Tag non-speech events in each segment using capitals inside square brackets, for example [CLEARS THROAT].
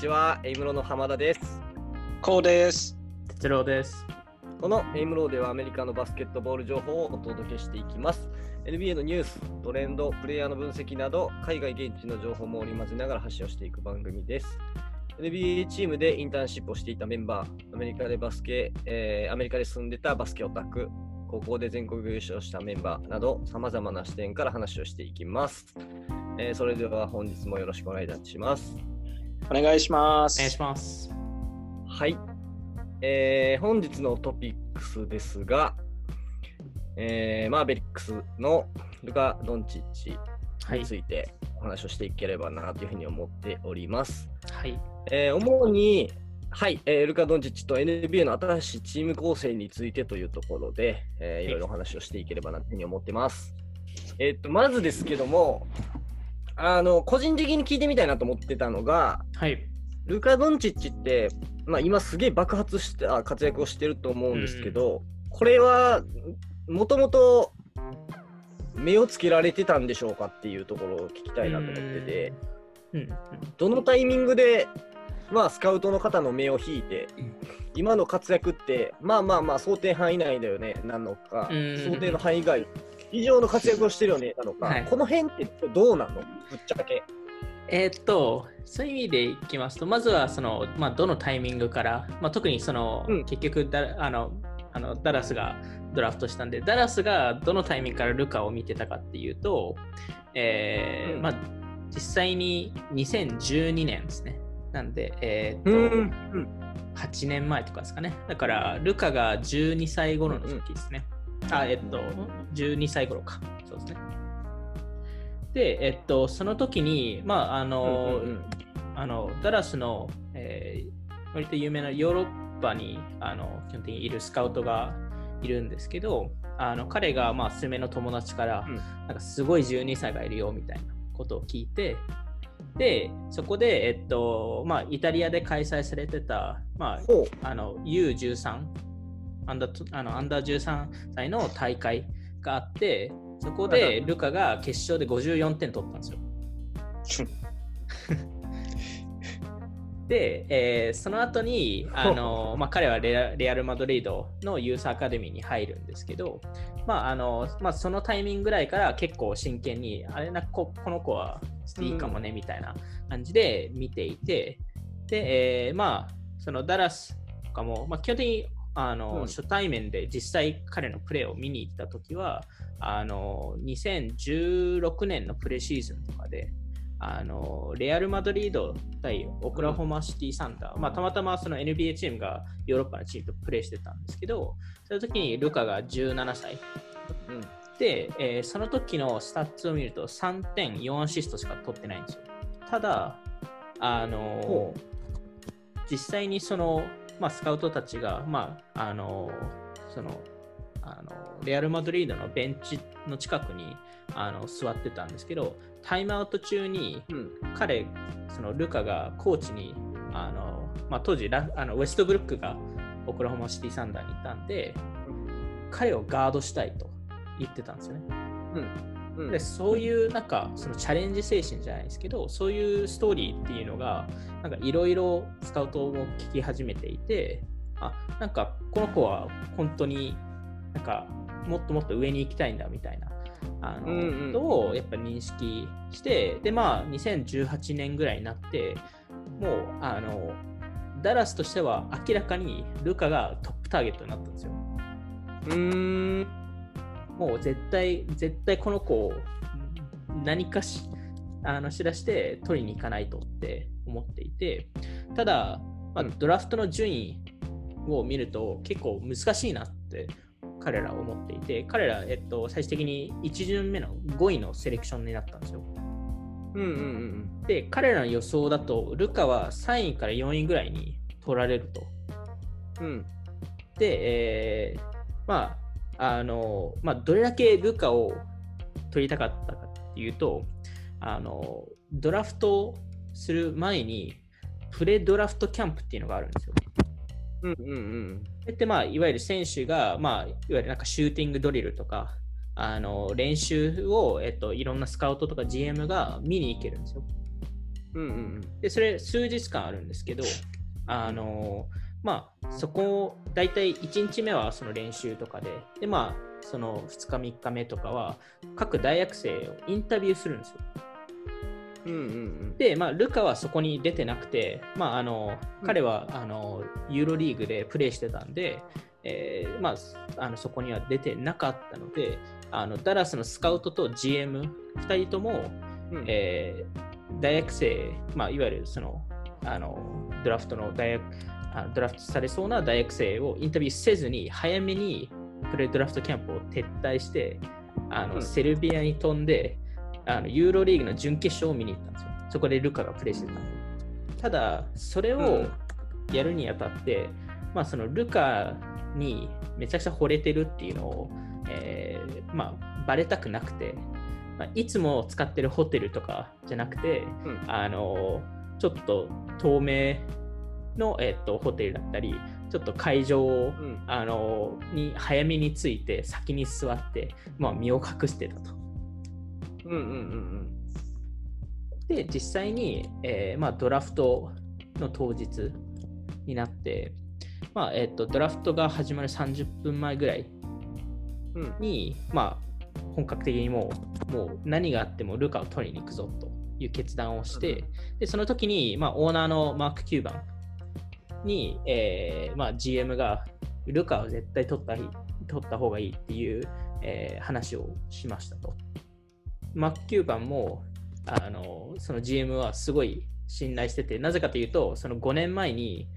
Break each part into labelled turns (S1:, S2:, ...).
S1: ちは、エイムロの浜田です。
S2: こうです。
S3: 哲郎です。
S1: このエイムローではアメリカのバスケットボール情報をお届けしていきます。NBA のニュース、トレンド、プレイヤーの分析など、海外現地の情報も織り交ぜながら発信をしていく番組です。NBA チームでインターンシップをしていたメンバー、アメリカでバスケ、えーアメリカで住んでたバスケオタク、高校で全国優勝したメンバーなど、さまざまな視点から話をしていきます。えーそれでは本日もよろしくお願いいたします。
S2: お願いします。
S3: お願いします。
S1: はい、えー本日のトピックスですが、えーマーベリックスのルカ・ドンチッチ
S3: はい
S1: につ。いてお話をしていければなというふうに思っております。
S3: はい。
S1: えー主に、はい、えールカ・ドンチッチと NBA の新しいチーム構成についてというところで、えーいろいろお話をしていければなというふうに思ってます。えーっとまずですけども、あの個人的に聞いてみたいなと思ってたのが、
S3: はい。
S1: ルカ・ドンチッチって、まあ、今すげえ爆発した活躍をしてると思うんですけど、これはもともと目をつけられてたんでしょうかっていうところを聞きたいなと思ってて、
S3: うん。うん
S1: どのタイミングで、まあ、スカウトの方の目を引いて
S3: うん、
S1: 今の活躍って、まあまあまあ、想定範囲内だよね、なのか、
S3: うん
S1: 想定の範囲外、以上の活躍をしてるよね、なのか、
S3: はい
S1: この辺ってどうなの？ぶっちゃけ。
S3: えーっと、そういう意味でいきますと、まずはその、まあ、どのタイミングから、まあ、特にその、
S1: うん
S3: 結局だあのあの、ダラスがドラフトしたんで、ダラスがどのタイミングからルカを見てたかっていうと、えー
S1: うん
S3: まあ、実際に2012年ですね。なんで、えーっと、
S1: うん
S3: 8年前とかですかね。だから、ルカが12歳頃の時ですね。あ、えっと、12歳頃か。そうですね。で、えっと、その時に、まあ、あの、
S1: うんうんうん
S3: あのダラスの、えー割と有名なヨーロッパにあの基本的にいるスカウトがいるんですけど、あの彼が、まあ、スメの友達から、
S1: うん
S3: なんかすごい12歳がいるよみたいなことを聞いて、で、そこで、えっと、まあ、イタリアで開催されてた、まあ、あの U13 アンダーあのアンダー13歳の大会があってそこでルカが決勝で54点取ったんですよ。[LAUGHS] で、えーその後にあの、まあ、彼はレアレアル・マドリードのユースアカデミーに入るんですけど、まああのまあ、そのタイミングぐらいから結構真剣にあれなここの子はしていいかもねみたいな感じで見ていて、で、えーまあそのダラスとかも、まあ、基本的にあの、
S1: うん。
S3: 初対面で実際彼のプレーを見に行った時はあの2016年のプレシーズンとかであのレアル・マドリード対オクラホマシティ・サンダー、まあ、たまたまその NBA チームがヨーロッパのチームとプレーしてたんですけどその時にルカが17歳。
S1: うん。
S3: で、えーその時のスタッツを見ると3点4アシストしか取ってないんですよ。ただあの
S1: ほ
S3: 実際にその、まあ、スカウトたちが、まあ、あのそのあのレアル・マドリードのベンチの近くにあの座ってたんですけどタイムアウト中に
S1: うん。
S3: 彼そのルカがコーチにあの、まあ、当時ラあのウェストブルックがオクラホマシティ・サンダーにいたんで彼をガードしたいと言ってたんですよね。
S1: うん
S3: でそういうなんかそのチャレンジ精神じゃないですけどそういうストーリーっていうのがなんかいろいろスカウトも聞き始めていてあなんかこの子は本当になんかもっともっと上に行きたいんだみたいなあの、
S1: うんうん
S3: ことをやっぱ認識してでまあ2018年ぐらいになってもうあのダラスとしては明らかにルカがトップターゲットになったんですよ。
S1: うーん
S3: もう絶対、絶対この子を何かしあのしらして取りに行かないとって思っていて、ただ、まあ
S1: うん
S3: ドラフトの順位を見ると結構難しいなって彼らは思っていて、彼ら、えっと、最終的に1巡目の5位のセレクションになったんですよ。
S1: うんうんうん
S3: で、彼らの予想だと、ルカは3位から4位ぐらいに取られると。
S1: うん
S3: で、えーまあ、あの、まあ、どれだけルカを取りたかったかっていうと、あの、ドラフトする前に、プレドラフトキャンプっていうのがあるんですよ。
S1: うんうんうん
S3: それって、まあ、いわゆる選手が、まあ、いわゆるなんかシューティングドリルとか、あの練習を、えっと、いろんなスカウトとか GM が見に行けるんですよ。
S1: うんうん
S3: で、それ数日間あるんですけど、あのまあ、そこを大体1日目はその練習とかで、で、まあ、その2日、3日目とかは、各大学生をインタビューするんですよ。
S1: うん。うんうん
S3: で、まあ、ルカはそこに出てなくて、まあ、あの彼はあのユーロリーグでプレーしてたんで、えーまあ、あのそこには出てなかったので、あのダラスのスカウトと GM2 人とも、
S1: うん。
S3: えー大学生、まあ、いわゆるそのあのドラフトの大学あドラフトされそうな大学生をインタビューせずに早めにプレドラフトキャンプを撤退してあの、
S1: うん
S3: セルビアに飛んであのユーロリーグの準決勝を見に行ったんですよ。そこでルカがプレーしてた。ただ、それをやるにあたって、まあ、そのルカにめちゃくちゃ惚れてるっていうのを、えーまあ、バレたくなくて、まあ、いつも使ってるホテルとかじゃなくて、
S1: うん
S3: あのちょっと透明の、えっとホテルだったり、ちょっと会場を
S1: うん。
S3: あのに早めに着いて先に座って、まあ、身を隠してたと。
S1: うんうんうん
S3: で、実際に、えーまあ、ドラフトの当日になって、まあえっとドラフトが始まる30分前ぐらい
S1: うん。うん。
S3: に、まあ、本格的にもうもう何があってもルカを取りに行くぞという決断をして、でその時に、まあ、オーナーのマーク・キューバンに、えーまあ、GM がルカを絶対取った取った方がいいっていう、えー話をしましたと。マーク・キューバンもあのその GM はすごい信頼してて、なぜかというと、その5年前に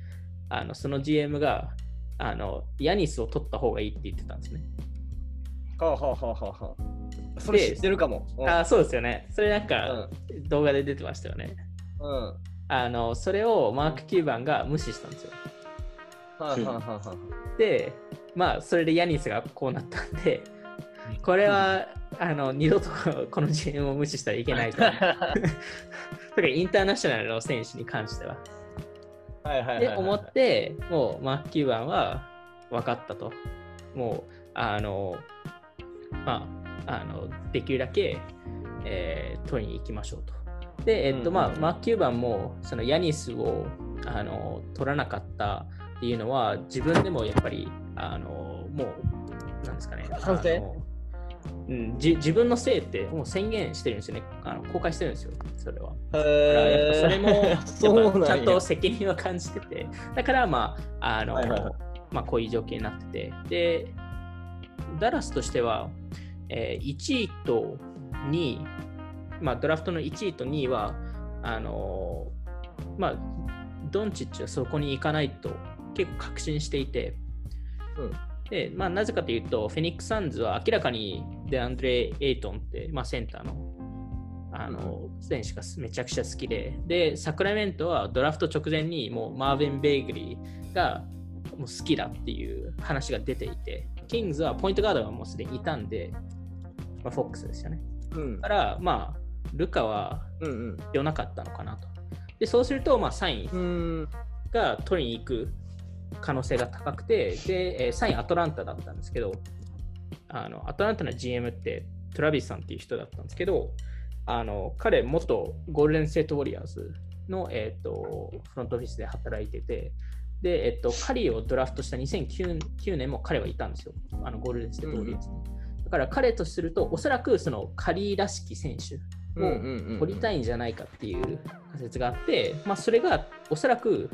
S3: あのその GM があのヤニスを取った方がいいって言ってたんですね。
S1: はあはあはあはあはあ。それ知ってるかも。うん
S3: あーそうですよね。それなん
S1: う
S3: か
S1: ん。
S3: 動画で出てましたよね。
S1: うん。
S3: あのそれをマーク・キューバンが無視したんですよ。で、まあ、それでヤニスがこうなったんで、これはあの二度とこの GM を無視したらいけないと。特にインターナショナルの選手に関しては。
S1: はいはいはいはい。
S3: で、思って、もうマーク・キューバンは分かったと。もう、あの、まあ、あのできるだけ、えー取りに行きましょうと。で、えっと、まあ、マーク・キューバンも、そのヤニスをあの取らなかったっていうのは、自分でもやっぱり、あのもう、なんですかね。
S1: 反省？
S3: うん、じ自分のせいってもう宣言してるんですよね。あの公開してるんですよ、それは。それもちゃんと責任は感じてて、だからまあ、あの、
S1: はいはいはい。
S3: まあこういう状況になってて、で、ダラスとしては、えー1位と2位、まあドラフトの1位と2位は、あのまあ、ドンチッチはそこに行かないと結構確信していて、
S1: うん。
S3: で、まあ、なぜかというと、フェニックス・サンズは明らかにデアンドレ・エイトンって、まあ、センターのあの、選手がめちゃくちゃ好きで、で、サクラメントはドラフト直前にもうマーヴィン・ベイグリーがもう好きだっていう話が出ていて、キングズはポイントガードがもうすでにいたんで、まあ、フォックスですよね。
S1: うん。
S3: だから、まあ、ルカは
S1: うんうん
S3: 必要なかったのかなと。で、そうすると、まあ、サイン
S1: うん
S3: が取りに行く可能性が高くて、で、えー3位アトランタだったんですけど、あのアトランタの GM ってトラビスさんっていう人だったんですけど、あの彼、元ゴールデン・ステート・ウォリアーズの、えー、とフロントオフィスで働いてて、で、えっ、と、カリーをドラフトした2009 9年も彼はいたんですよ、あのゴールデン・ステート・ウォリアーズに。だから彼とすると、おそらくそのカリーらしき選手を取りた
S1: い。
S3: いんじゃないかっていう仮説があって、まあ、それがおそらく、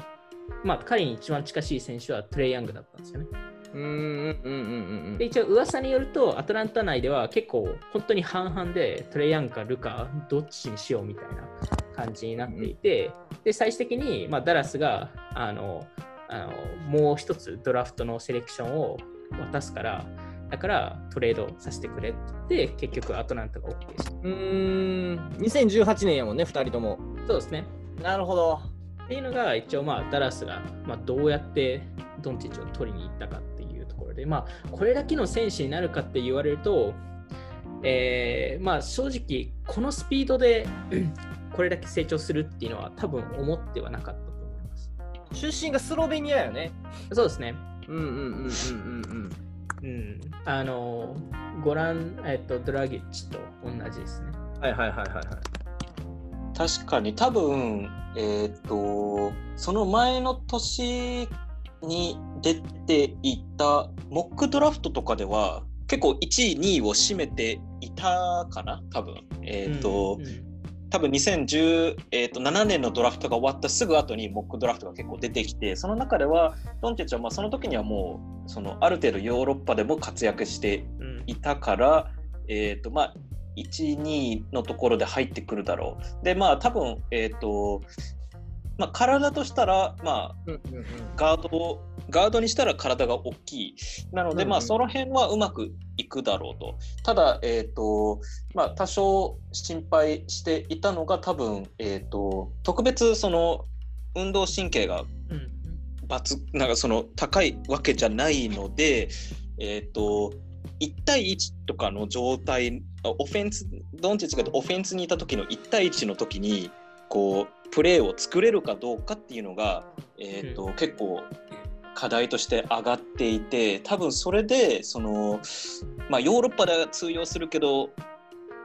S3: まあ、彼に一番近しい選手はトレイ・ヤングだったんですよね。
S1: うんうんうんうんうん
S3: で一応噂によるとアトランタ内では結構本当に半々でトレイ・ヤングかルカどっちにしようみたいな感じになっていて、で最終的に、まあ、ダラスがあのあのもう一つドラフトのセレクションを渡すからだからトレードさせてくれって結局アトランタが OK した。
S1: うーん。2018年やもんね、2人とも。
S3: そうですね。
S1: なるほど。
S3: っていうのが一応まあダラスがまあどうやってドンチッチを取りに行ったかっていうところでまあこれだけの選手になるかって言われると、えーまあ正直このスピードでうん [CLEARS THROAT] これだけ成長するっていうのは多分思ってはなかったと思います。
S1: 出身がスロベニアよね。
S3: そうですね。
S1: うんうんうんうんうん
S3: うん。あのご覧、えっと、ドラギッチと同じですね。
S1: うん。はいはいはいはいはい。
S2: 確かに多分、えっ、と、その前の年に出ていたモックドラフトとかでは、結構1位、2位を占めていたかな？多分。えっ、と、
S3: うんうん
S2: 多分2017、えー、と7年のドラフトが終わったすぐ後にモックドラフトが結構出てきてその中ではドンチッチはまあその時にはもうそのある程度ヨーロッパでも活躍して
S3: うん
S2: いたから、えーとまあ、1、2のところで入ってくるだろう。でまあ多分、えーとまあ、体としたら、まあ、
S1: うんうんうん
S2: ガードをガードにしたら体が大きい。なので、
S1: うんうん
S2: まあ、その辺はうまくいくだろうと。ただ、えっ、と、まあ、多少心配していたのが、多分、えっ、と、特別、その、運動神経が
S3: うん
S2: 抜、なんかその、高いわけじゃないので、えっ、と、1対1とかの状態、あオフェンス、ドンチッチがオフェンスにいた時の1対1の時に、こう、プレーを作れるかどうかっていうのが、えっ、と、結構、課題として上がっていて多分それでその、まあ、ヨーロッパでは通用するけど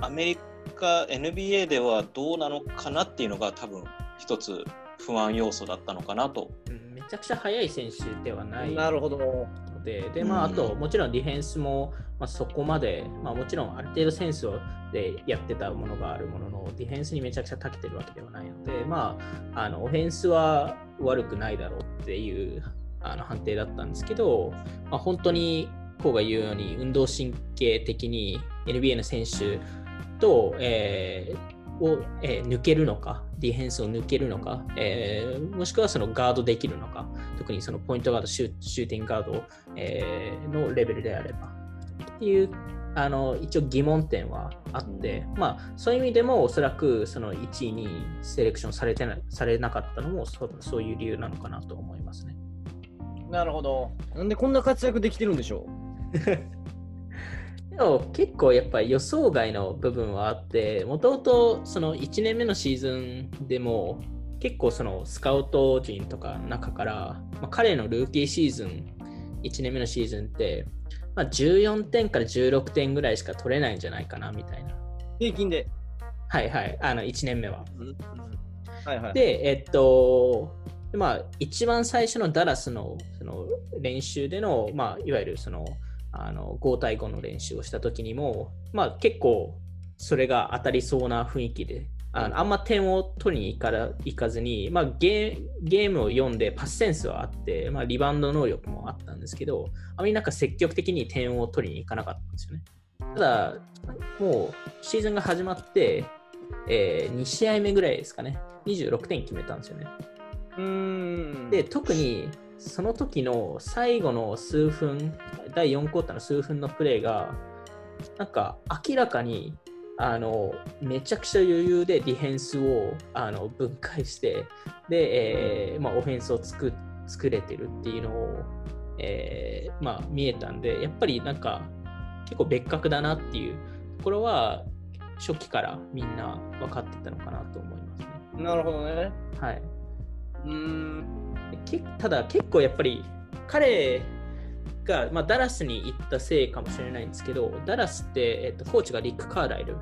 S2: アメリカ NBA ではどうなのかなっていうのが多分一つ不安要素だったのかなと。
S3: うんめちゃくちゃ速い選手ではない
S1: なるほど。
S3: ので、でまあ、あ
S2: うん
S3: と、もちろんディフェンスも、まあ、そこまで、まあ、もちろんある程度センスをでやってたものがあるものの、ディフェンスにめちゃくちゃ長けてるわけではないので、まあ、あのオフェンスは悪くないだろうっていうあの判定だったんですけど、まあ、本当にこうが言うように運動神経的に NBA の選手と、えーを、えー抜けるのか、ディフェンスを抜けるのか、えーもしくはそのガードできるのか、特にそのポイントガード、シューティングガード、えのレベルであれば。っていう、あの、一応疑問点はあって、まあ、そういう意味でも、おそらくその1位にセレクションされてなされなかったのもそう、そういう理由なのかなと思いますね。
S1: なるほど。なんでこんな活躍できてるんでしょ [LAUGHS]
S3: でも結構やっぱり予想外の部分はあって、もともとその1年目のシーズンでも結構そのスカウト陣とかの中から、まあ、彼のルーキーシーズン、1年目のシーズンって、まあ、14点から16点ぐらいしか取れないんじゃないかなみたいな。
S1: う平均で。
S3: はいはい、あの1年目は。
S1: はいはい。
S3: で、えっと、まあ、一番最初のダラスのその練習での、まあ、いわゆるそのあの5対5の練習をした時にも、まあ、結構それが当たりそうな雰囲気で、あのあんま点を取りに行から行かずに、まあ、ゲーゲームを読んでパスセンスはあって、まあ、リバウンド能力もあったんですけど、あまりなんか積極的に点を取りに行かなかったんですよね。ただ、もうシーズンが始まって、え2試合目ぐらいですかね、26点決めたんですよね。
S1: うーん。
S3: で、特にその時の最後の数分、第4クォーターの数分のプレーが、なんか明らかにあのめちゃくちゃ余裕でディフェンスをあの分解して、で、えーまあ、オフェンスを作作れてるっていうのを、えーまあ、見えたんで、やっぱりなんか結構別格だなっていうところは、初期からみんな分かってたのかなと思いますね。
S1: なるほどね。
S3: はい。
S1: うーん。
S3: けただ結構やっぱり彼が、まあ、ダラスに行ったせいかもしれないんですけどダラスって、えっと、コーチがリック・カーライル。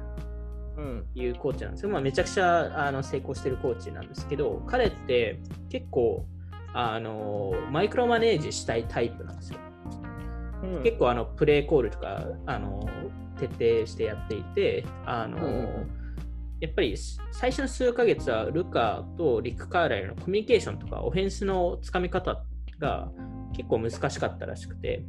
S1: うん。
S3: いうコーチなんですよ、まあ、めちゃくちゃあの成功してるコーチなんですけど彼って結構あのマイクロマネージしたいタイプなんですよ。
S1: うん。
S3: 結構あのプレーコールとかあの徹底してやっていてあの、
S1: うんうん。
S3: やっぱり最初の数ヶ月はルカとリック・カーライルのコミュニケーションとかオフェンスのつかみ方が結構難しかったらしくて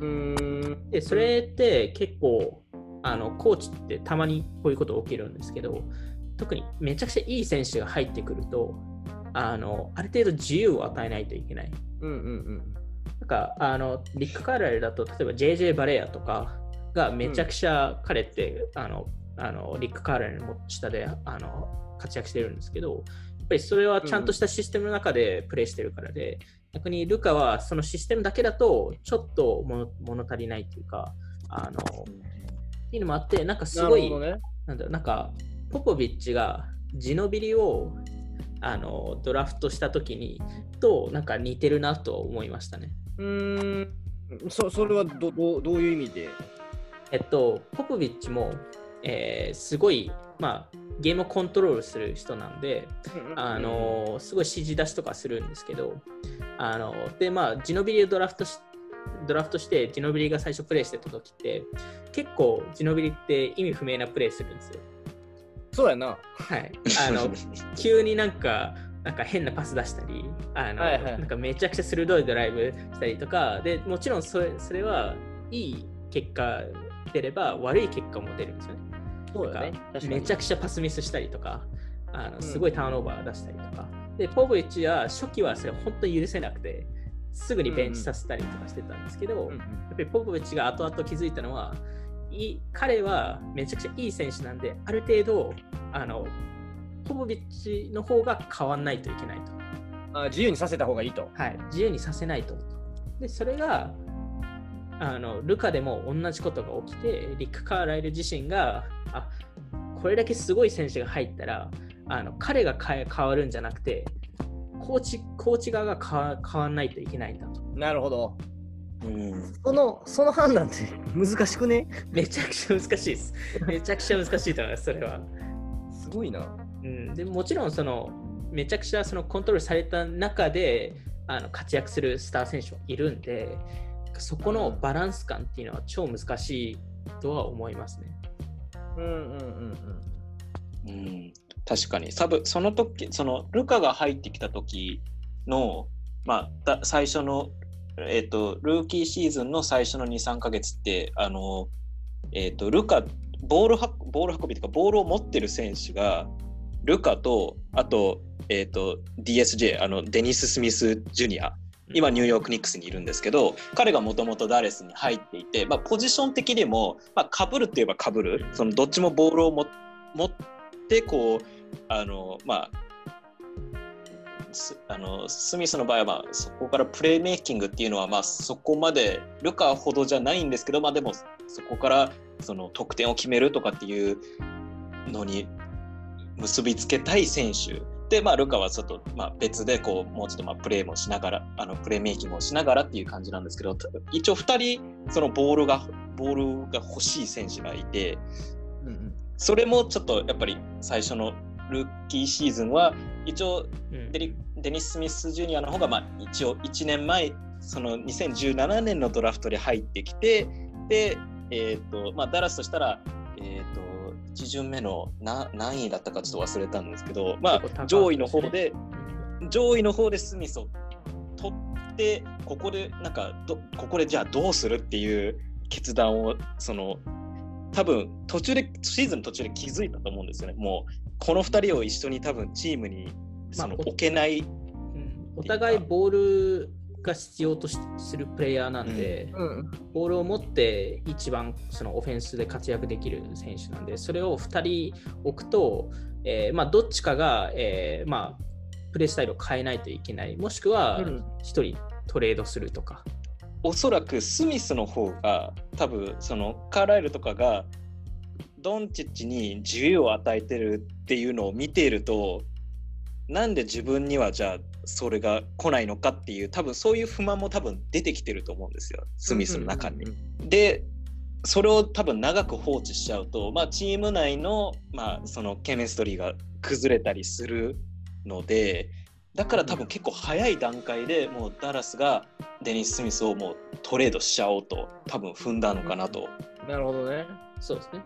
S1: うーん。
S3: でそれって結構あのコーチってたまにこういうこと起きるんですけど特にめちゃくちゃいい選手が入ってくるとあのある程度自由を与えないといけない
S1: うんうんうん。
S3: なんかあのリック・カーライルだと例えば JJ バレアとかがめちゃくちゃ彼って、あのあのリック・カーライルの下であの活躍してるんですけどやっぱりそれはちゃんとしたシステムの中でプレーしてるからで、逆にルカはそのシステムだけだとちょっと物物足りないというかあのっていうのもあってなんかすごい
S1: なね。
S3: なんだろうなんかポポビッチがジノビリをあのドラフトした時にとなんか似てるなと思いましたね。
S1: うーん。そそれはどどうどういう意味で？
S3: えっと、ポポビッチも、えーすごいまあ、ゲームをコントロールする人なんで、あのすごい指示出しとかするんですけど、あので、まあ、ジノビリをドラフトしドラフトして、ジノビリが最初プレイしてた時って、結構ジノビリって意味不明なプレイするんですよ。
S1: そうやな。
S3: はい。あの、[LAUGHS] 急になんか、なんか変なパス出したり、あの、
S1: はいはい
S3: なんかめちゃくちゃ鋭いドライブしたりとか、でもちろんそれそれはいい結果出れば悪い結果も出るんですよね。
S1: そうだね
S3: めちゃくちゃパスミスしたりとか、あ
S1: うん
S3: のすごいターンオーバー出したりとか。で、ポブリッチは初期はそれ本当に許せなくて、すぐにベンチさせたりとかしてたんですけど、
S1: うん
S3: やっぱりポポビッチが後々気づいたのは、いい彼はめちゃくちゃいい選手なんで、ある程度、あのポポビッチの方が変わんないといけないと。
S1: あ自由にさせた方がいいと。
S3: はい、自由にさせないと。で、それが、あのルカでも同じことが起きて、リック・カーライル自身が、あこれだけすごい選手が入ったら、あの彼が変え変わるんじゃなくて、コーチコーチ側が変わ変わんないといけないんだと。
S1: なるほど。
S2: うん
S1: その、その判断って [LAUGHS] 難しくね？
S3: めちゃくちゃ難しいです。めちゃくちゃ難しいと思います、それは。
S1: すごいな。
S3: うん、でもちろんそのめちゃくちゃそのコントロールされた中であの活躍するスター選手はいるんでそこのバランス感っていうのは超難しいとは思いますね。
S1: うんうんうん
S2: うん、確かに。サブその時そのルカが入ってきた時の、まあ、だ最初の、えっとルーキーシーズンの最初の23ヶ月ってあの、えっとルカボールはボール運びとかボールを持ってる選手がルカとあと,、えっと DSJ あのデニス・スミス・ジュニア。今ニューヨーク・ニックスにいるんですけど彼がもともとダレスに入っていて、まあ、ポジション的にも、まあ、かぶるって言えばかぶる。そのどっちもボールをも持ってこうあのまあすあのスミスの場合は、まあ、そこからプレーメイキングっていうのは、まあ、そこまでルカほどじゃないんですけど、まあ、でもそこからその得点を決めるとかっていうのに結びつけたい選手。で、まあ、ルカはちょっと、まあ、別でこうもうちょっとまあプレーもしながらあのプレーメイキングをしながらっていう感じなんですけど一応2人そのボールがボールが欲しい選手がいて
S1: うんうん。
S2: それもちょっとやっぱり最初のルーキーシーズンは一応
S3: うん。
S2: デリデニス・スミス・ジュニアの方がまあ一応1年前その2017年のドラフトで入ってきてで、えーとまあ、ダラスとしたら、えー、と1巡目のな何位だったかちょっと忘れたんですけど、まあ、上位の方
S3: で
S2: 上位の方でスミスを取ってここでなんかどここでじゃあどうするっていう決断をその多分途中でシーズンの途中で気づいたと思うんですよね。もうこの2人を一緒に多分チームにその
S3: まあ
S2: 置けない、
S3: うん。お互いボールが必要としするプレイヤーなんで、
S1: うん。
S3: ボールを持って一番そのオフェンスで活躍できる選手なんで、それを2人置くと、えーまあ、どっちかが、えーまあ、プレースタイルを変えないといけない、もしくは
S1: うん。
S3: 1人トレードするとか。
S2: おそらくスミスの方が多分そのカーライルとかがドンチッチに自由を与えてるっていうのを見ているとなんで自分にはじゃあそれが来ないのかっていう多分そういう不満も多分出てきてると思うんですよスミスの中に。でそれを多分長く放置しちゃうと、まあ、チーム内の,、まあそのケミストリーが崩れたりするのでだから多分結構早い段階でもうダラスがデニス・スミスをもうトレードしちゃおうと多分踏んだのかなと。
S1: なるほどね。
S3: そうですね。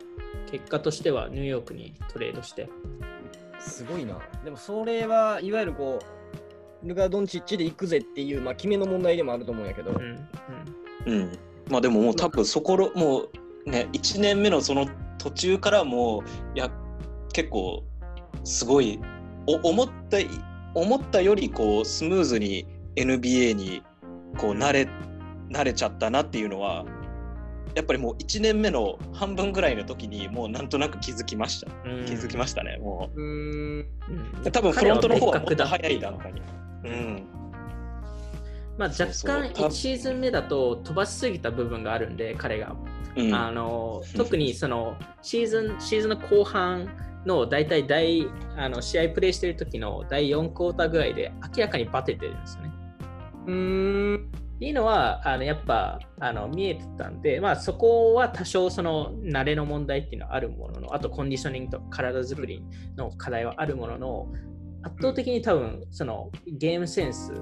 S3: 結果としてはニューヨークにトレードして。
S1: すごいな。でもそれはいわゆるこう、ルカ・ドンチッチで行くぜっていう、まあ、決めの問題でもあると思うんやけど、
S3: うんうん
S2: うん、まあでももう多分そころもうね1年目のその途中からもういや結構すごいお思った思ったよりこうスムーズに NBA にこう慣れ慣れちゃったなっていうのはやっぱりもう1年目の半分ぐらいの時にもうなんとなく気づきました。
S3: うん。
S2: 気づきましたねも
S1: う。
S3: うん。
S2: う多分フロントの方はもっと
S3: 彼
S2: 早い段階に。うん。
S3: まあ、若干
S2: そうそう。
S3: 1シーズン目だと飛ばしすぎた部分があるんで、彼が。
S2: うん。
S3: あの特にそのシーズンシーズンの後半の大体第あの試合プレイしてる時の第4クォーターぐらいで明らかにバテてるんですよね。
S1: うーん、
S3: っていうのは、あのやっぱあの見えてたんで、まあ、そこは多少その慣れの問題っていうのはあるものの、あとコンディショニングと体作りの課題はあるものの、圧倒的に多分そのゲームセンス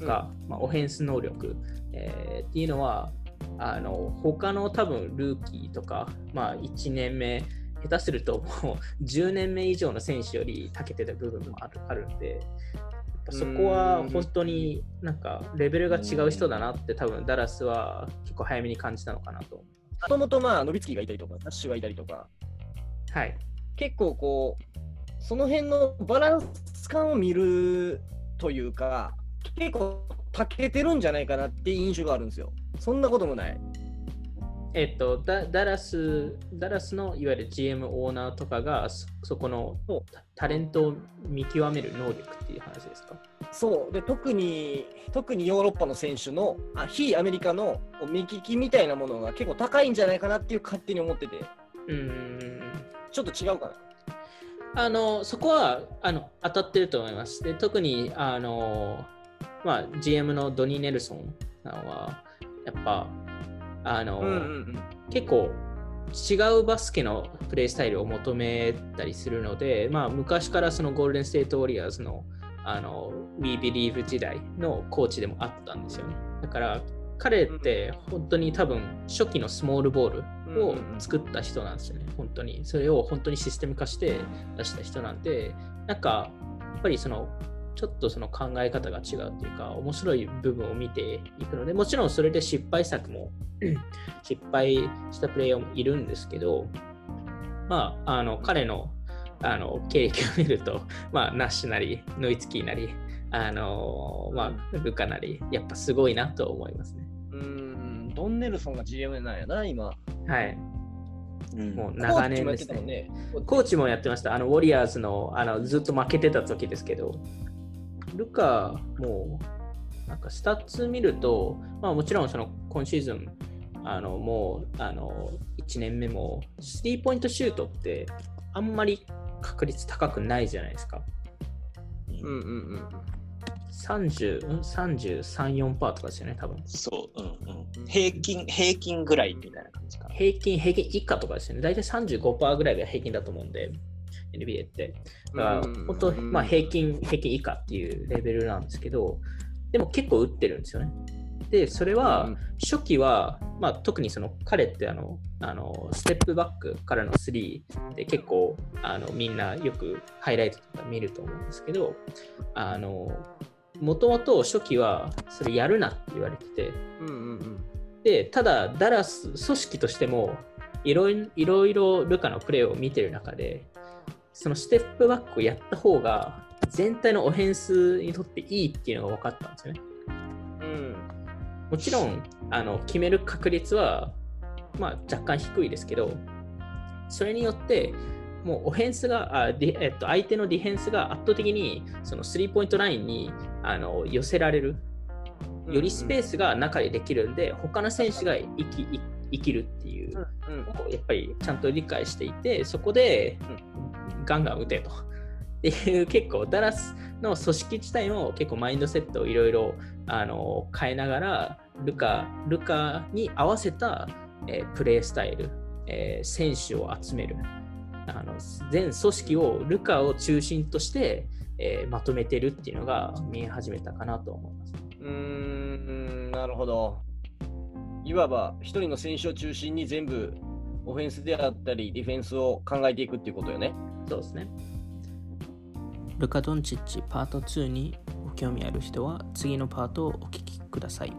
S3: とか、まあ、オフェンス能力、えーっていうのは、あの他の多分ルーキーとか、まあ、1年目、下手するともう10年目以上の選手より長けてた部分もあるあるんで、そこは本当になんかレベルが違う人だなって多分ダラスは結構早めに感じたのかなと。
S1: もともとまあ、ノビツキーがいたりとか、ナッシュがいたりとか、
S3: はい。
S1: 結構こう、その辺のバランス感を見るというか、結構、たけてるんじゃないかなっていう印象があるんですよ。そんなこともない。
S3: えっと、ダダラス、ダラスのいわゆる GM オーナーとかがそそこのタタレントを見極める能力っていう話ですか？
S1: そう。で特に特にヨーロッパの選手のあ非アメリカの目利きみたいなものが結構高いんじゃないかなっていう勝手に思ってて。
S3: うーん。
S1: ちょっと違うかな。
S3: あのそこはあの当たってると思います。で特にあの、まあ、GM のドニー・ネルソンさんはやっぱあの、
S1: ん
S3: 結構違うバスケのプレイスタイルを求めたりするので、まあ、昔からそのゴールデン・ステート・ウォリアーズのあの We Believe 時代のコーチでもあったんですよね。だから彼って本当に多分初期のスモールボールを作った人なんですよね、本当に。それを本当にシステム化して出した人なんで、なんかやっぱりそのちょっとその考え方が違うっていうか、面白い部分を見ていくので、もちろんそれで失敗作も失敗したプレイヤーもいるんですけど、まあ、あの彼のあの経歴を見ると、[LAUGHS] まあ、ナッシュなり、ノイツキーなり、あのまあ、ルカなり、やっぱすごいなと思いますね。
S1: うんうんドンネルソンが GM なんやな今
S3: はい。
S2: うん
S3: もう長年です
S1: コーチもやって
S3: ね。
S1: たもんね
S3: コーチもやってました。あの、ウォリアーズのあのずっと負けてた時ですけど、ルカもう、なんかスタッツ見ると、まあもちろんその今シーズン、あのもうあの1年目も、スリーポイントシュートってあんまり確率高くないじゃないですか。
S1: うんうんうん
S3: 30、ん33、4%とかですよね、多分。
S2: そう、うんうん。平均、平均ぐらいみたいな感じかな。
S3: 平均、平均以下とかですよね。大体35%ぐらいが平均だと思うんで、NBA って。だから
S1: うん
S3: 本当、まあ、平均、平均以下っていうレベルなんですけど、でも結構打ってるんですよね。で、それは
S1: うん
S3: 初期は、まあ、特にその彼ってあのあのステップバックからのスリーで結構あのみんなよくハイライトとか見ると思うんですけど、あのもともと初期はそれやるなって言われてて、
S1: うんうんうん
S3: で、ただ、ダラス組織としてもいろいいろいろルカのプレーを見てる中で、そのステップバックをやった方が全体のオフェンスにとっていいっていうのが分かったんですよね。
S1: うん
S3: もちろんあの決める確率は、まあ、若干低いですけど、それによって、もうオフェンスがあえっと、相手のディフェンスが圧倒的にそのスリーポイントラインにあの寄せられる。よりスペースが中でできるんで、他の選手が生き生生きるっていう
S1: うんうん
S3: をやっぱりちゃんと理解していて、そこでガンガン打てと。っていう結構ダラスの組織自体も結構マインドセットをいろいろあの変えながらルカルカに合わせた、えープレースタイル、えー選手を集めるあの全組織をルカを中心として、えーまとめてるっていうのが見え始めたかなと思います。
S1: うんなるほど。いわば一人の選手を中心に全部オフェンスであったりディフェンスを考えていくっていうことよね。
S3: そうですね。
S4: ルカ・ドンチッチパート2にご興味ある人は次のパートをお聞きください。